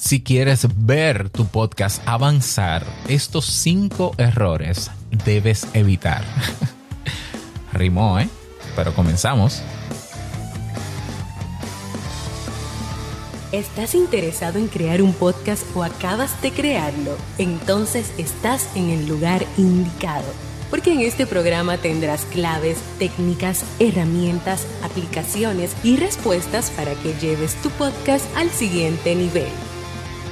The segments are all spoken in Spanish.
Si quieres ver tu podcast avanzar, estos cinco errores debes evitar. Rimó, ¿eh? Pero comenzamos. ¿Estás interesado en crear un podcast o acabas de crearlo? Entonces estás en el lugar indicado porque en este programa tendrás claves, técnicas, herramientas, aplicaciones y respuestas para que lleves tu podcast al siguiente nivel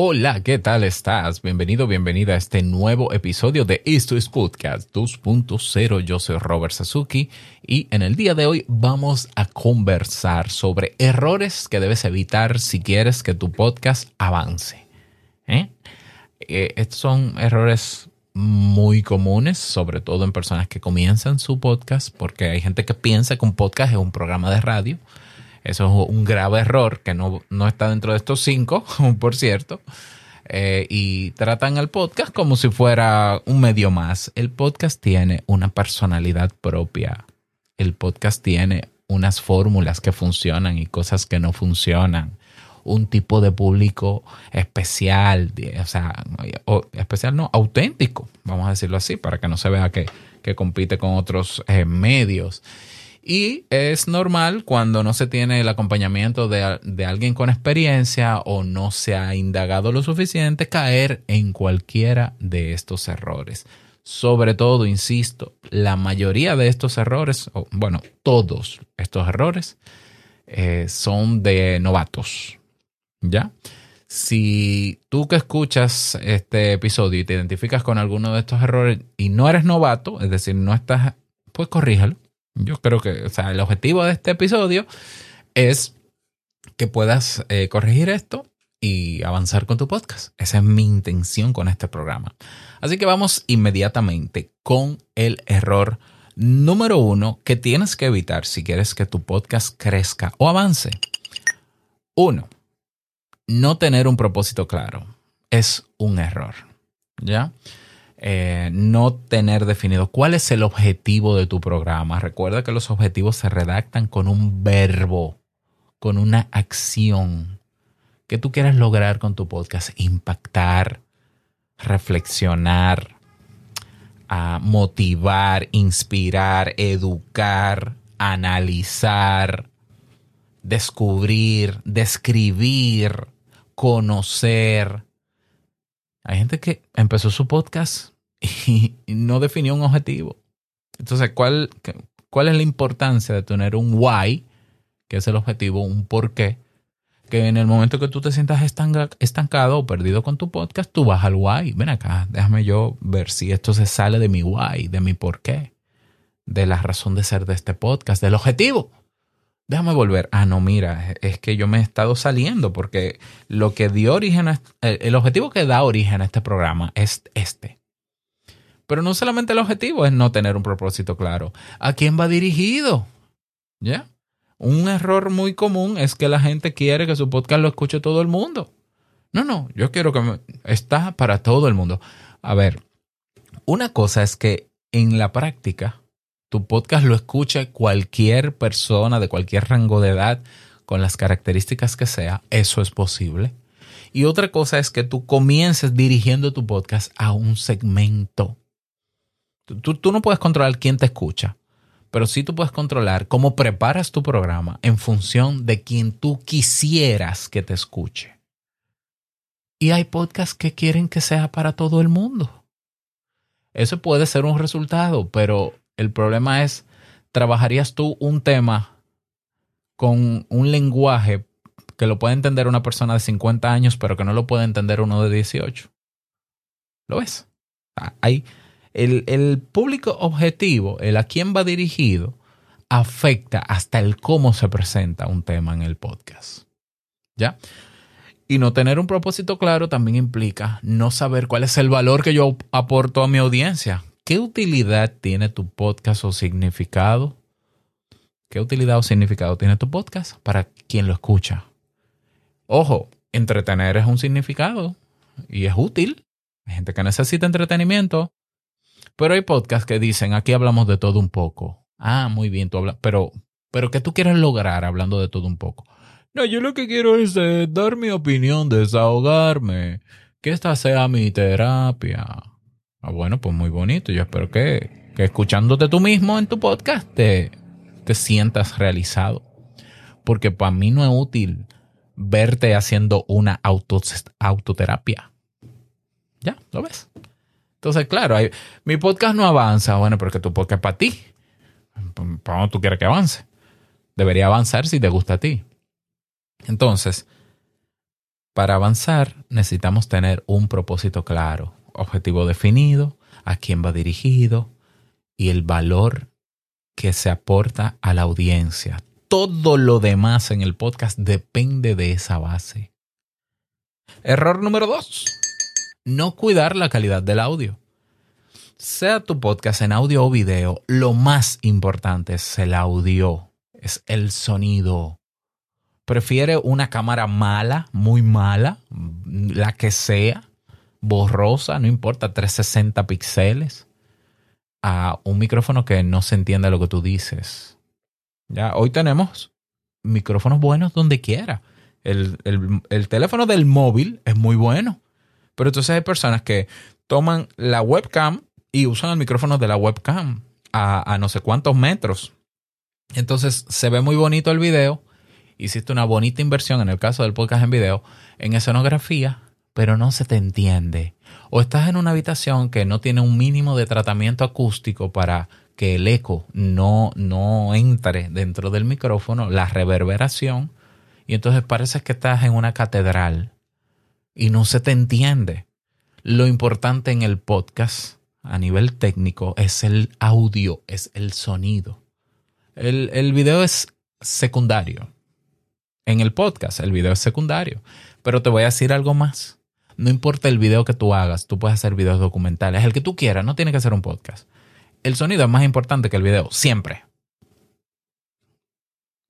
Hola, ¿qué tal estás? Bienvenido, bienvenida a este nuevo episodio de Esto es Podcast 2.0. Yo soy Robert Sasuki y en el día de hoy vamos a conversar sobre errores que debes evitar si quieres que tu podcast avance. ¿Eh? Eh, estos son errores muy comunes, sobre todo en personas que comienzan su podcast, porque hay gente que piensa que un podcast es un programa de radio eso es un grave error que no, está dentro de estos cinco, por cierto. Eh, y tratan el podcast como si fuera un medio más. El podcast tiene una personalidad propia. El podcast tiene unas fórmulas que funcionan y cosas que no funcionan. Un tipo de público especial, o sea, especial no, auténtico, vamos a decirlo así, para que no se vea que, compite con otros eh, medios. Y es normal cuando no se tiene el acompañamiento de, alguien con experiencia o no se ha indagado lo suficiente caer en cualquiera de estos errores. Sobre todo, insisto, la mayoría de estos errores, o, bueno, todos estos errores eh, son de novatos. ¿Ya? Si tú que escuchas este episodio y te identificas con alguno de estos errores y no eres novato, es decir, no estás, pues corríjalo yo creo que, o sea, el objetivo de este episodio es que puedas eh, corregir esto y avanzar con tu podcast. Esa es mi intención con este programa. Así que vamos inmediatamente con el error número uno que tienes que evitar si quieres que tu podcast crezca o avance. Uno, no tener un propósito claro. Es un error. ¿Ya? Eh, no tener definido cuál es el objetivo de tu programa. Recuerda que los objetivos se redactan con un verbo, con una acción. que tú quieres lograr con tu podcast? Impactar, reflexionar, motivar, inspirar, educar, analizar, descubrir, describir, conocer, hay gente que empezó su podcast y no definió un objetivo. Entonces, ¿cuál, cuál es la importancia de tener un why, que es el objetivo, un por qué? Que en el momento que tú te sientas estancado o perdido con tu podcast, tú vas al why. Ven acá, déjame yo ver si esto se sale de mi why, de mi por qué, de la razón de ser de este podcast, del objetivo déjame volver. Ah, no, mira, es que yo me he estado saliendo porque lo que dio origen, a, el objetivo que da origen a este programa es este. Pero no solamente el objetivo es no tener un propósito claro. ¿A quién va dirigido? ¿Ya? Un error muy común es que la gente quiere que su podcast lo escuche todo el mundo. No, no, yo quiero que me, está para todo el mundo. A ver, una cosa es que en la práctica tu podcast lo escuche cualquier persona de cualquier rango de edad con las características que sea, eso es posible. Y otra cosa es que tú comiences dirigiendo tu podcast a un segmento. Tú, tú, no puedes controlar quién te escucha, pero sí tú puedes controlar cómo preparas tu programa en función de quien tú quisieras que te escuche. Y hay podcasts que quieren que sea para todo el mundo. Eso puede ser un resultado, pero el problema es, ¿trabajarías tú un tema con un lenguaje que lo puede entender una persona de 50 años, pero que no lo puede entender uno de 18? ¿Lo ves? Ah, hay el, el público objetivo, el a quién va dirigido, afecta hasta el cómo se presenta un tema en el podcast. ¿Ya? Y no tener un propósito claro también implica no saber cuál es el valor que yo aporto a mi audiencia. ¿Qué utilidad tiene tu podcast o significado? ¿Qué utilidad o significado tiene tu podcast para quien lo escucha? Ojo, entretener es un significado y es útil. Hay gente que necesita entretenimiento. Pero hay podcasts que dicen, aquí hablamos de todo un poco. Ah, muy bien, tú hablas, pero, pero ¿qué tú quieres lograr hablando de todo un poco? No, yo lo que quiero es eh, dar mi opinión, desahogarme, que esta sea mi terapia. Ah, bueno, pues muy bonito. Yo espero que, que escuchándote tú mismo en tu podcast te, te sientas realizado. Porque para mí no es útil verte haciendo una autoterapia. Ya, ¿lo ves? Entonces, claro, mi podcast no avanza. Bueno, porque tu podcast es para ti. ¿Para dónde tú quieres que avance? Debería avanzar si te gusta a ti. Entonces, para avanzar necesitamos tener un propósito claro, objetivo definido, a quién va dirigido y el valor que se aporta a la audiencia. Todo lo demás en el podcast depende de esa base. Error número dos. No cuidar la calidad del audio. Sea tu podcast en audio o video, lo más importante es el audio, es el sonido. Prefiere una cámara mala, muy mala, la que sea, borrosa, no importa, 360 píxeles, a un micrófono que no se entienda lo que tú dices. Ya, hoy tenemos micrófonos buenos donde quiera. El, teléfono del móvil es muy bueno. Pero entonces hay personas que toman la webcam y usan el micrófono de la webcam a, a no sé cuántos metros. Entonces se ve muy bonito el video. Hiciste una bonita inversión en el caso del podcast en video en escenografía, pero no se te entiende. O estás en una habitación que no tiene un mínimo de tratamiento acústico para que el eco no, no entre dentro del micrófono, la reverberación, y entonces parece que estás en una catedral y no se te entiende. Lo importante en el podcast a nivel técnico es el audio, es el sonido. El, el video es secundario. En el podcast el video es secundario. Pero te voy a decir algo más. No importa el video que tú hagas, tú puedes hacer videos documentales, el que tú quieras, no tiene que ser un podcast el sonido es más importante que el video, siempre.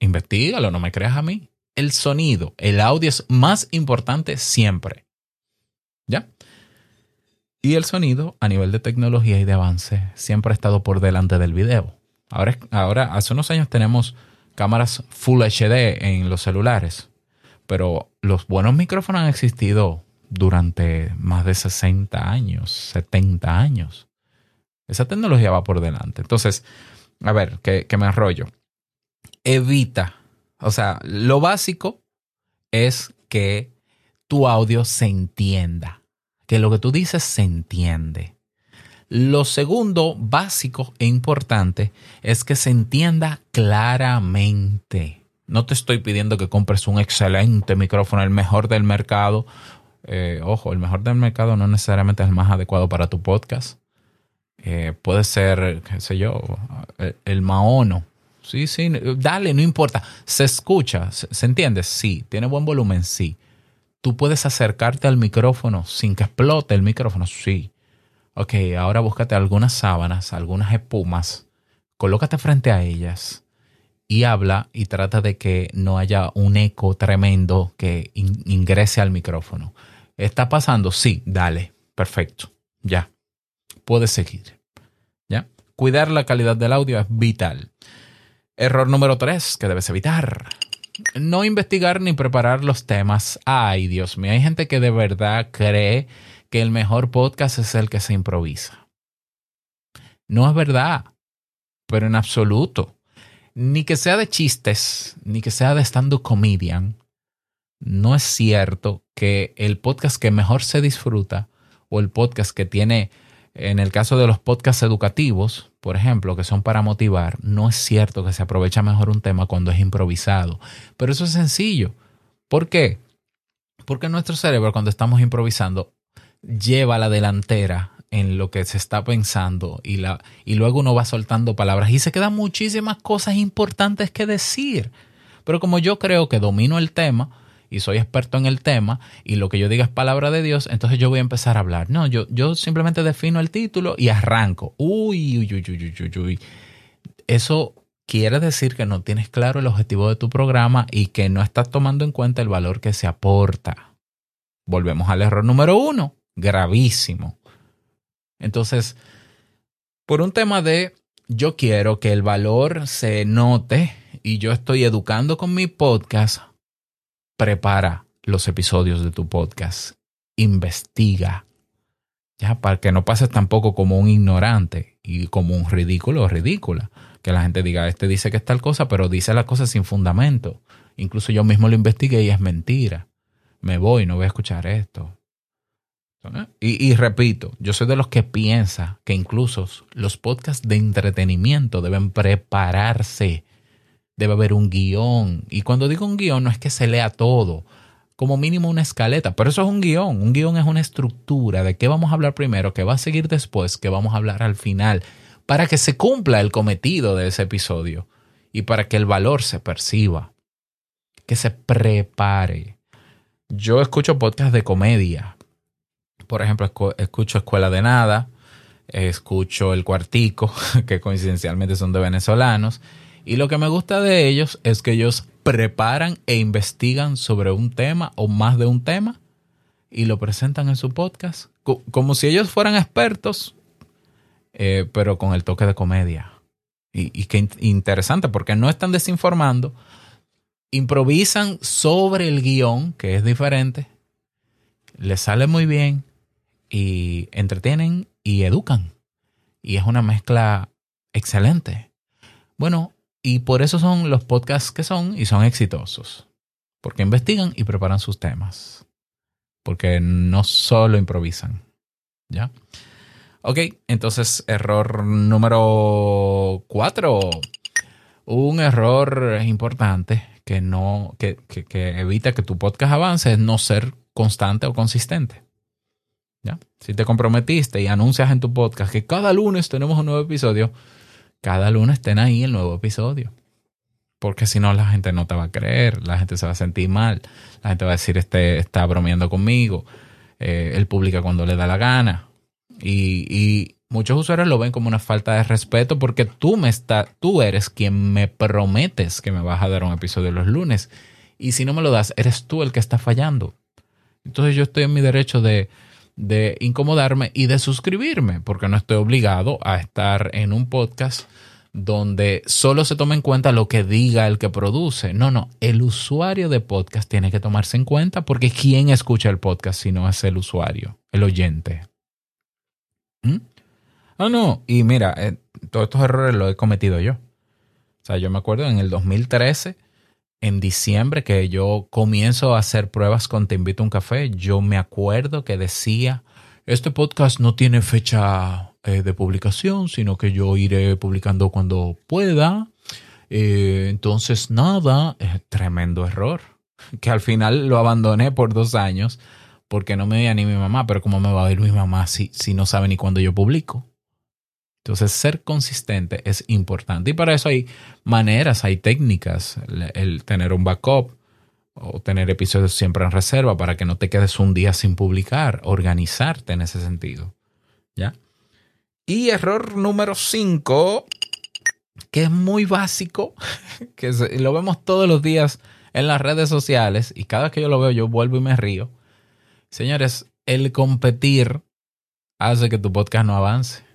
Investígalo, no me creas a mí. El sonido, el audio es más importante siempre. ¿Ya? Y el sonido, a nivel de tecnología y de avance, siempre ha estado por delante del video. Ahora, ahora hace unos años tenemos cámaras Full HD en los celulares, pero los buenos micrófonos han existido durante más de 60 años, 70 años. Esa tecnología va por delante. Entonces, a ver, que, me enrollo. Evita, o sea, lo básico es que tu audio se entienda, que lo que tú dices se entiende. Lo segundo, básico e importante, es que se entienda claramente. No te estoy pidiendo que compres un excelente micrófono, el mejor del mercado. Eh, ojo, el mejor del mercado no necesariamente es el más adecuado para tu podcast. Eh, puede ser, qué sé yo, el, maono. Sí, sí, dale, no importa. Se escucha, se, entiende, sí. Tiene buen volumen, sí. Tú puedes acercarte al micrófono sin que explote el micrófono, sí. Ok, ahora búscate algunas sábanas, algunas espumas, colócate frente a ellas y habla y trata de que no haya un eco tremendo que ingrese al micrófono. ¿Está pasando? Sí, dale, perfecto, ya puedes seguir. ¿Ya? Cuidar la calidad del audio es vital. Error número tres que debes evitar. No investigar ni preparar los temas. Ay, Dios mío, hay gente que de verdad cree que el mejor podcast es el que se improvisa. No es verdad, pero en absoluto. Ni que sea de chistes, ni que sea de stand-up comedian, no es cierto que el podcast que mejor se disfruta o el podcast que tiene en el caso de los podcasts educativos, por ejemplo, que son para motivar, no es cierto que se aprovecha mejor un tema cuando es improvisado. Pero eso es sencillo. ¿Por qué? Porque nuestro cerebro cuando estamos improvisando lleva la delantera en lo que se está pensando y, la, y luego uno va soltando palabras y se quedan muchísimas cosas importantes que decir. Pero como yo creo que domino el tema, y soy experto en el tema y lo que yo diga es palabra de Dios, entonces yo voy a empezar a hablar. No, yo, yo simplemente defino el título y arranco. Uy, uy, uy, uy, uy, uy. Eso quiere decir que no tienes claro el objetivo de tu programa y que no estás tomando en cuenta el valor que se aporta. Volvemos al error número uno, gravísimo. Entonces, por un tema de yo quiero que el valor se note y yo estoy educando con mi podcast, prepara los episodios de tu podcast, investiga, ya, para que no pases tampoco como un ignorante y como un ridículo o ridícula. Que la gente diga, este dice que es tal cosa, pero dice la cosa sin fundamento. Incluso yo mismo lo investigué y es mentira. Me voy, no voy a escuchar esto. Y, y, repito, yo soy de los que piensa que incluso los podcasts de entretenimiento deben prepararse. Debe haber un guion. Y cuando digo un guion, no es que se lea todo como mínimo una escaleta, pero eso es un guion. Un guion es una estructura de qué vamos a hablar primero, qué va a seguir después, qué vamos a hablar al final, para que se cumpla el cometido de ese episodio y para que el valor se perciba, que se prepare. Yo escucho podcasts de comedia. Por ejemplo, escucho Escuela de Nada, escucho El Cuartico, que coincidencialmente son de venezolanos. Y lo que me gusta de ellos es que ellos preparan e investigan sobre un tema o más de un tema y lo presentan en su podcast como si ellos fueran expertos, eh, pero con el toque de comedia. Y, y qué interesante, porque no están desinformando, improvisan sobre el guion, que es diferente, les sale muy bien y entretienen y educan. Y es una mezcla excelente. Bueno, y por eso son los podcasts que son y son exitosos. Porque investigan y preparan sus temas. Porque no solo improvisan. ¿Ya? Ok, entonces error número cuatro. Un error importante que no, que, que, evita que tu podcast avance es no ser constante o consistente. ¿Ya? Si te comprometiste y anuncias en tu podcast que cada lunes tenemos un nuevo episodio, cada lunes estén ahí el nuevo episodio. Porque si no, la gente no te va a creer, la gente se va a sentir mal, la gente va a decir, este está bromeando conmigo, eh, él publica cuando le da la gana. Y, y, muchos usuarios lo ven como una falta de respeto porque tú, me está, tú eres quien me prometes que me vas a dar un episodio los lunes. Y si no me lo das, eres tú el que está fallando. Entonces yo estoy en mi derecho de, de incomodarme y de suscribirme, porque no estoy obligado a estar en un podcast donde solo se toma en cuenta lo que diga el que produce. No, no, el usuario de podcast tiene que tomarse en cuenta porque ¿quién escucha el podcast si no es el usuario, el oyente? ¿Mm? Ah, no, y mira, eh, todos estos errores los he cometido yo. O sea, yo me acuerdo en el 2013 en diciembre que yo comienzo a hacer pruebas con Te invito a un café, yo me acuerdo que decía, este podcast no tiene fecha eh, de publicación, sino que yo iré publicando cuando pueda. Eh, entonces, nada, tremendo error, que al final lo abandoné por dos años porque no me veía ni mi mamá, pero ¿cómo me va a ver mi mamá si, si no sabe ni cuándo yo publico? Entonces, ser consistente es importante. Y para eso hay maneras, hay técnicas. El, tener un backup o tener episodios siempre en reserva para que no te quedes un día sin publicar. Organizarte en ese sentido. ¿Ya? Y error número 5, que es muy básico, que lo vemos todos los días en las redes sociales y cada vez que yo lo veo yo vuelvo y me río. Señores, el competir hace que tu podcast no avance.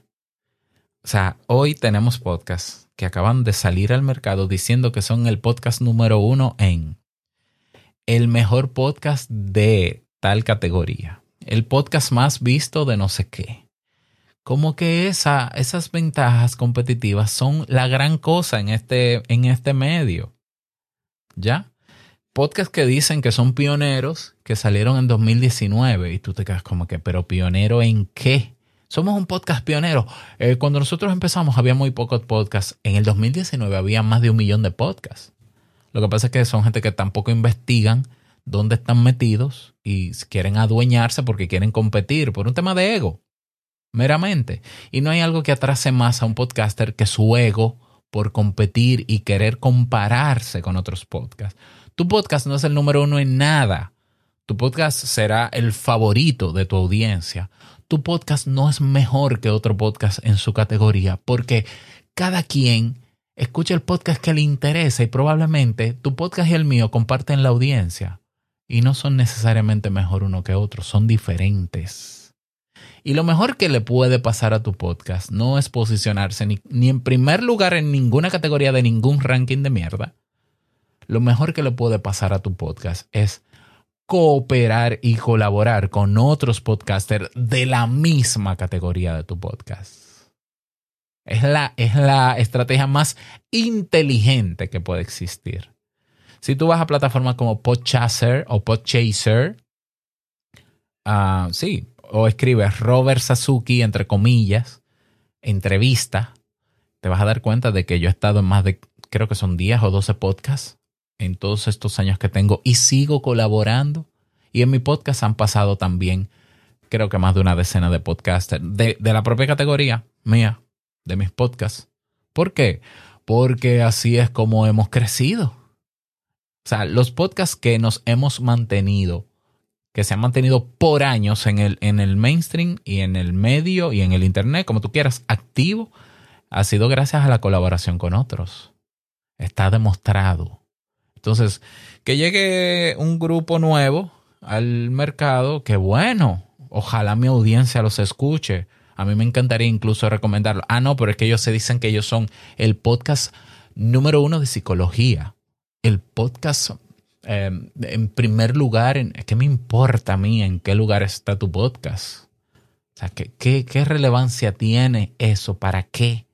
O sea, hoy tenemos podcasts que acaban de salir al mercado diciendo que son el podcast número uno en el mejor podcast de tal categoría, el podcast más visto de no sé qué. Como que esa, esas ventajas competitivas son la gran cosa en este, en este medio. ¿Ya? Podcasts que dicen que son pioneros, que salieron en 2019 y tú te quedas como que, pero pionero en qué? Somos un podcast pionero. Eh, cuando nosotros empezamos había muy pocos podcasts. En el 2019 había más de un millón de podcasts. Lo que pasa es que son gente que tampoco investigan dónde están metidos y quieren adueñarse porque quieren competir por un tema de ego, meramente. Y no hay algo que atrase más a un podcaster que su ego por competir y querer compararse con otros podcasts. Tu podcast no es el número uno en nada. Tu podcast será el favorito de tu audiencia tu podcast no es mejor que otro podcast en su categoría, porque cada quien Escucha el podcast que le interesa y probablemente tu podcast y el mío comparten la audiencia. Y no son necesariamente mejor uno que otro, son diferentes. Y lo mejor que le puede pasar a tu podcast no es posicionarse ni, ni en primer lugar en ninguna categoría de ningún ranking de mierda. Lo mejor que le puede pasar a tu podcast es cooperar y colaborar con otros podcasters de la misma categoría de tu podcast. Es la, es la estrategia más inteligente que puede existir. Si tú vas a plataformas como Podchaser o Podchaser, uh, sí, o escribes Robert Sasuki, entre comillas, entrevista, te vas a dar cuenta de que yo he estado en más de, creo que son 10 o 12 podcasts en todos estos años que tengo y sigo colaborando. Y en mi podcast han pasado también, creo que más de una decena de podcasters de, de la propia categoría mía, de mis podcasts. ¿Por qué? Porque así es como hemos crecido. O sea, los podcasts que nos hemos mantenido, que se han mantenido por años en el, en el mainstream y en el medio y en el internet, como tú quieras, activo, ha sido gracias a la colaboración con otros. Está demostrado. Entonces, que llegue un grupo nuevo al mercado, que bueno, ojalá mi audiencia los escuche. A mí me encantaría incluso recomendarlo. Ah, no, pero es que ellos se dicen que ellos son el podcast número uno de psicología. El podcast eh, en primer lugar, ¿qué me importa a mí en qué lugar está tu podcast? O sea, ¿qué, qué, qué relevancia tiene eso? ¿Para qué?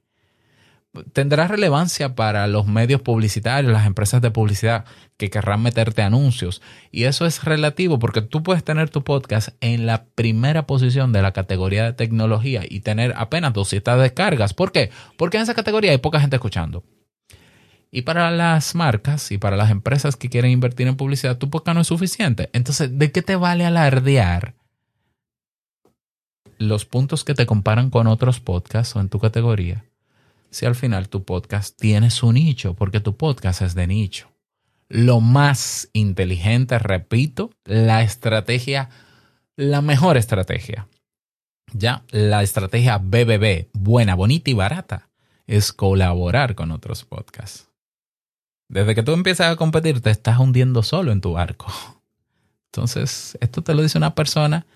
Tendrá relevancia para los medios publicitarios, las empresas de publicidad que querrán meterte anuncios. Y eso es relativo porque tú puedes tener tu podcast en la primera posición de la categoría de tecnología y tener apenas 200 descargas. ¿Por qué? Porque en esa categoría hay poca gente escuchando. Y para las marcas y para las empresas que quieren invertir en publicidad, tu podcast no es suficiente. Entonces, ¿de qué te vale alardear los puntos que te comparan con otros podcasts o en tu categoría? Si al final tu podcast tiene su nicho, porque tu podcast es de nicho. Lo más inteligente, repito, la estrategia, la mejor estrategia, ya, la estrategia BBB, buena, bonita y barata, es colaborar con otros podcasts. Desde que tú empiezas a competir, te estás hundiendo solo en tu barco. Entonces, esto te lo dice una persona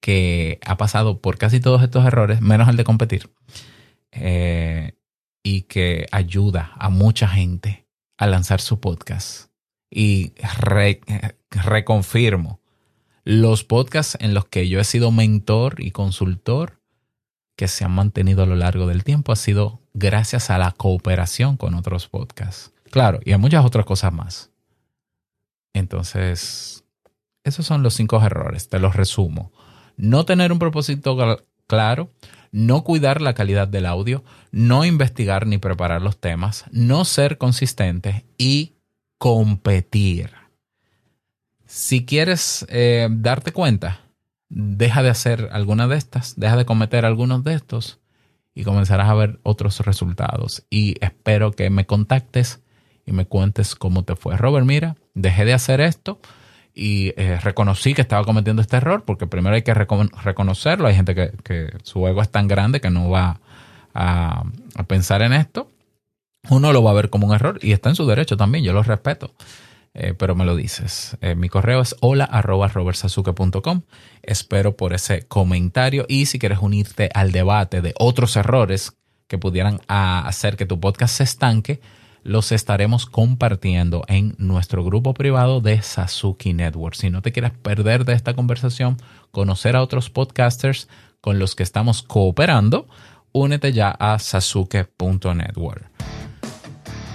que ha pasado por casi todos estos errores, menos el de competir. Eh, y que ayuda a mucha gente a lanzar su podcast. Y reconfirmo, los podcasts en los que yo he sido mentor y consultor que se han mantenido a lo largo del tiempo ha sido gracias a la cooperación con otros podcasts. Claro, y a muchas otras cosas más. Entonces, esos son los cinco errores, te los resumo. No tener un propósito claro, no cuidar la calidad del audio, no investigar ni preparar los temas, no ser consistente y competir. Si quieres eh, darte cuenta, deja de hacer alguna de estas, deja de cometer algunos de estos y comenzarás a ver otros resultados. Y espero que me contactes y me cuentes cómo te fue. Robert, mira, dejé de hacer esto y eh, reconocí que estaba cometiendo este error, porque primero hay que reconocerlo. Hay gente que, su ego es tan grande que no va a, pensar en esto. Uno lo va a ver como un error y está en su derecho también, yo lo respeto. Eh, pero me lo dices. Eh, mi correo es hola arroba Espero por ese comentario y si quieres unirte al debate de otros errores que pudieran hacer que tu podcast se estanque, los estaremos compartiendo en nuestro grupo privado de Sasuki Network. Si no te quieres perder de esta conversación, conocer a otros podcasters con los que estamos cooperando, únete ya a sasuke.network.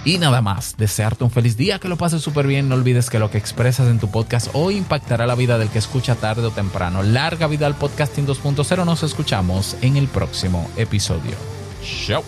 Y nada más, desearte un feliz día, que lo pases súper bien. No olvides que lo que expresas en tu podcast hoy impactará la vida del que escucha tarde o temprano. Larga vida al podcasting 2.0. Nos escuchamos en el próximo episodio. Chao.